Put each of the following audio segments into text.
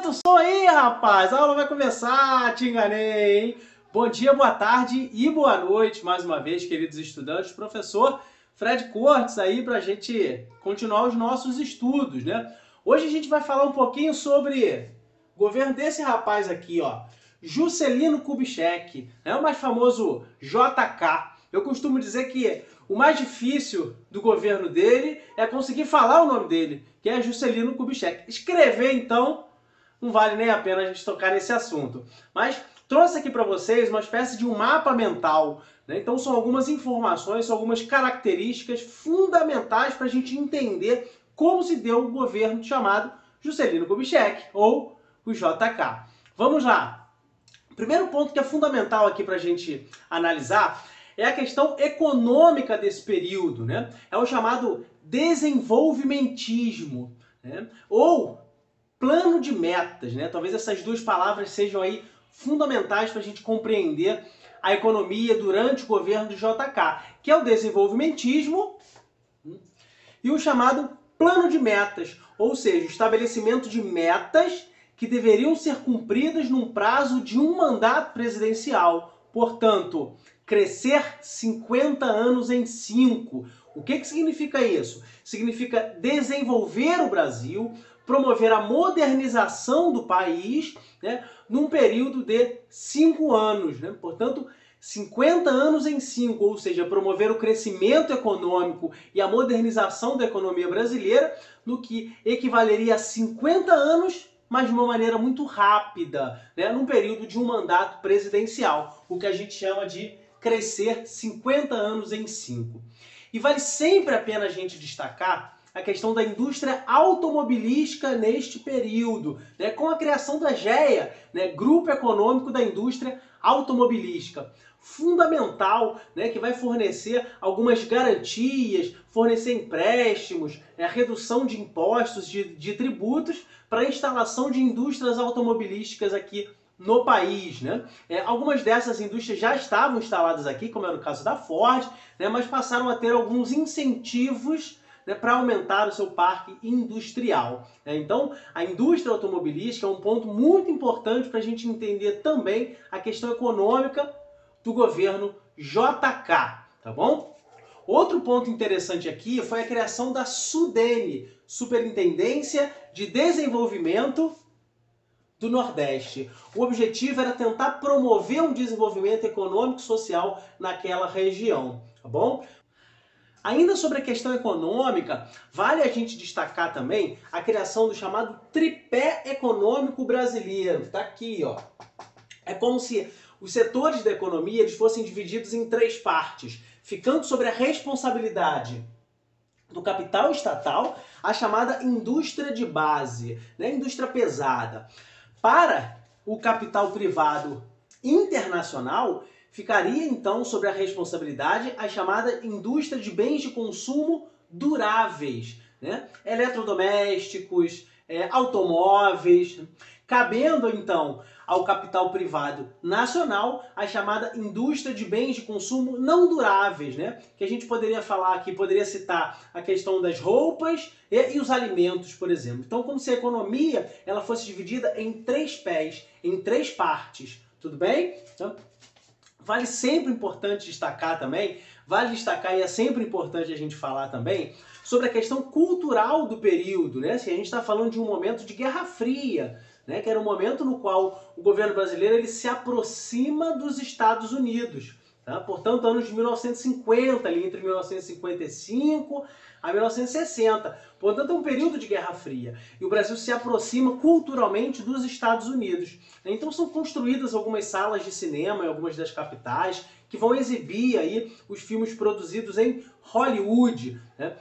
Solta o som aí, rapaz! A aula vai começar, te enganei, hein? Bom dia, boa tarde e boa noite, mais uma vez, queridos estudantes. Professor Fred Cortes aí para a gente continuar os nossos estudos, né? Hoje a gente vai falar um pouquinho sobre o governo desse rapaz aqui, ó. Juscelino Kubitschek, é o mais famoso JK. Eu costumo dizer que o mais difícil do governo dele é conseguir falar o nome dele, que é Juscelino Kubitschek. Escrever, então, não vale nem a pena a gente tocar nesse assunto. Mas trouxe aqui para vocês uma espécie de um mapa mental. Né? Então são algumas informações, são algumas características fundamentais para a gente entender como se deu o governo chamado Juscelino Kubitschek, ou o JK. Vamos lá! Primeiro ponto que é fundamental aqui para a gente analisar é a questão econômica desse período, né? É o chamado desenvolvimentismo, né? Ou plano de metas, né? Talvez essas duas palavras sejam aí fundamentais para a gente compreender a economia durante o governo do JK, que é o desenvolvimentismo hum, e o chamado plano de metas, ou seja, o estabelecimento de metas que deveriam ser cumpridas num prazo de um mandato presidencial. Portanto, crescer 50 anos em 5. O que, que significa isso? Significa desenvolver o Brasil, promover a modernização do país né, num período de 5 anos. Né? Portanto, 50 anos em 5, ou seja, promover o crescimento econômico e a modernização da economia brasileira, no que equivaleria a 50 anos mas de uma maneira muito rápida, né, num período de um mandato presidencial, o que a gente chama de crescer 50 anos em 5. E vale sempre a pena a gente destacar a questão da indústria automobilística neste período, né, com a criação da GEA, né, Grupo Econômico da Indústria Automobilística. Fundamental, né, que vai fornecer algumas garantias, fornecer empréstimos, né, redução de impostos, de, de tributos para a instalação de indústrias automobilísticas aqui no país. Né? É, algumas dessas indústrias já estavam instaladas aqui, como era o caso da Ford, né, mas passaram a ter alguns incentivos né, para aumentar o seu parque industrial. Né? Então, a indústria automobilística é um ponto muito importante para a gente entender também a questão econômica do governo JK, tá bom? Outro ponto interessante aqui foi a criação da SUDENE, Superintendência de Desenvolvimento do Nordeste. O objetivo era tentar promover um desenvolvimento econômico e social naquela região, tá bom? Ainda sobre a questão econômica, vale a gente destacar também a criação do chamado tripé econômico brasileiro. Está aqui, ó. É como se os setores da economia eles fossem divididos em três partes, ficando sobre a responsabilidade do capital estatal, a chamada indústria de base, né, indústria pesada. Para o capital privado internacional, ficaria então sobre a responsabilidade a chamada indústria de bens de consumo duráveis, né? eletrodomésticos, é, automóveis, cabendo então ao capital privado nacional a chamada indústria de bens de consumo não duráveis, né? Que a gente poderia falar aqui, poderia citar a questão das roupas e, e os alimentos, por exemplo. Então, como se a economia ela fosse dividida em três pés, em três partes, tudo bem? Então, vale sempre importante destacar também, vale destacar e é sempre importante a gente falar também sobre a questão cultural do período, né? Se a gente está falando de um momento de Guerra Fria, né, que era um momento no qual o governo brasileiro ele se aproxima dos Estados Unidos. Tá? Portanto, anos de 1950, ali entre 1955 a 1960. Portanto, é um período de Guerra Fria. E o Brasil se aproxima culturalmente dos Estados Unidos. Então são construídas algumas salas de cinema em algumas das capitais que vão exibir aí os filmes produzidos em Hollywood. Né?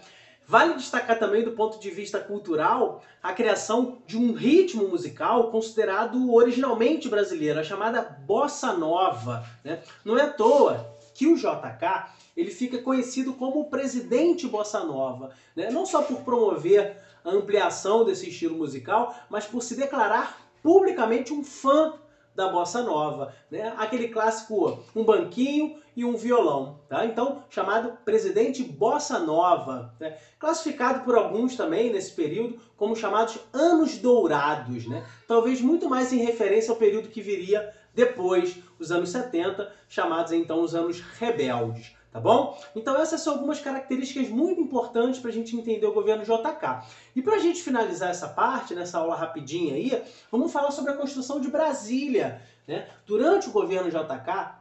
Vale destacar também, do ponto de vista cultural, a criação de um ritmo musical considerado originalmente brasileiro, a chamada bossa nova. Né? Não é à toa que o JK ele fica conhecido como o presidente bossa nova, né? não só por promover a ampliação desse estilo musical, mas por se declarar publicamente um fã da bossa nova, né? Aquele clássico um banquinho e um violão, tá? Então, chamado presidente bossa nova, né? classificado por alguns também nesse período como chamados anos dourados, né? Talvez muito mais em referência ao período que viria depois, os anos 70, chamados então os anos rebeldes tá bom? Então essas são algumas características muito importantes para a gente entender o governo JK. E para a gente finalizar essa parte, nessa aula rapidinha aí, vamos falar sobre a construção de Brasília. Né? Durante o governo JK,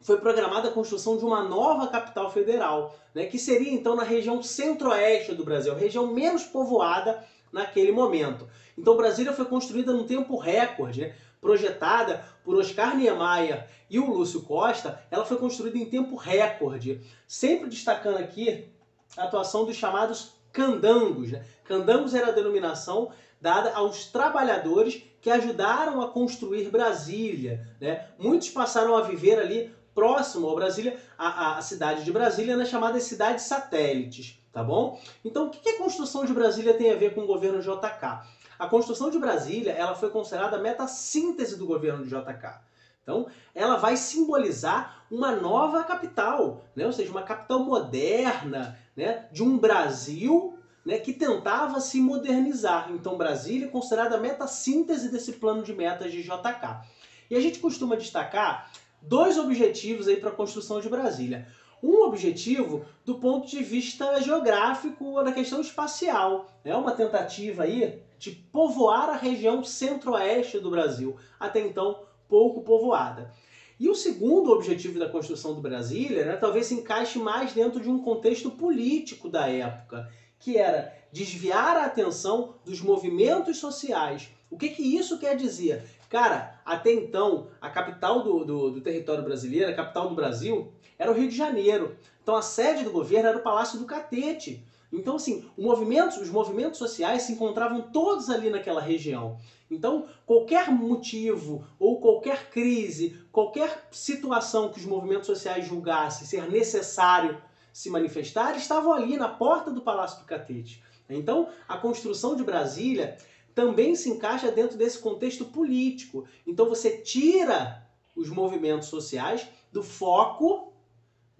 foi programada a construção de uma nova capital federal, né, que seria então na região centro-oeste do Brasil, região menos povoada naquele momento. Então Brasília foi construída num tempo recorde, né? Projetada por Oscar Niemeyer e o Lúcio Costa, ela foi construída em tempo recorde. Sempre destacando aqui a atuação dos chamados candangos. Né? Candangos era a denominação dada aos trabalhadores que ajudaram a construir Brasília. Né? Muitos passaram a viver ali próximo ao Brasília, a, a cidade de Brasília, nas chamadas cidades satélites. Tá bom? Então, o que a construção de Brasília tem a ver com o governo JK? A construção de Brasília ela foi considerada a meta-síntese do governo de JK. Então, ela vai simbolizar uma nova capital, né? ou seja, uma capital moderna né? de um Brasil né? que tentava se modernizar. Então, Brasília é considerada a meta-síntese desse plano de metas de JK. E a gente costuma destacar dois objetivos para a construção de Brasília um objetivo do ponto de vista geográfico da questão espacial. É uma tentativa aí de povoar a região centro-oeste do Brasil, até então pouco povoada. E o segundo objetivo da construção do Brasília né, talvez se encaixe mais dentro de um contexto político da época, que era desviar a atenção dos movimentos sociais. O que, que isso quer dizer? Cara, até então, a capital do, do, do território brasileiro, a capital do Brasil, era o Rio de Janeiro. Então a sede do governo era o Palácio do Catete. Então, assim, movimento, os movimentos sociais se encontravam todos ali naquela região. Então, qualquer motivo ou qualquer crise, qualquer situação que os movimentos sociais julgassem ser necessário se manifestar, estavam ali na porta do Palácio do Catete. Então, a construção de Brasília também se encaixa dentro desse contexto político. Então, você tira os movimentos sociais do foco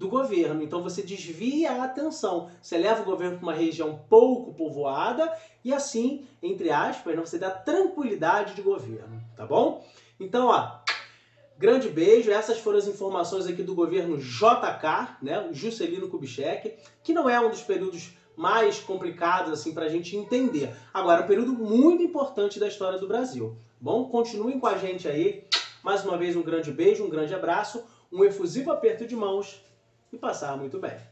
do governo. Então você desvia a atenção, você leva o governo para uma região pouco povoada e assim, entre aspas, você dá tranquilidade de governo, tá bom? Então, ó, grande beijo. Essas foram as informações aqui do governo JK, né, Juscelino Kubitschek, que não é um dos períodos mais complicados assim para a gente entender. Agora, um período muito importante da história do Brasil. Bom, continuem com a gente aí. Mais uma vez um grande beijo, um grande abraço, um efusivo aperto de mãos e passar muito bem.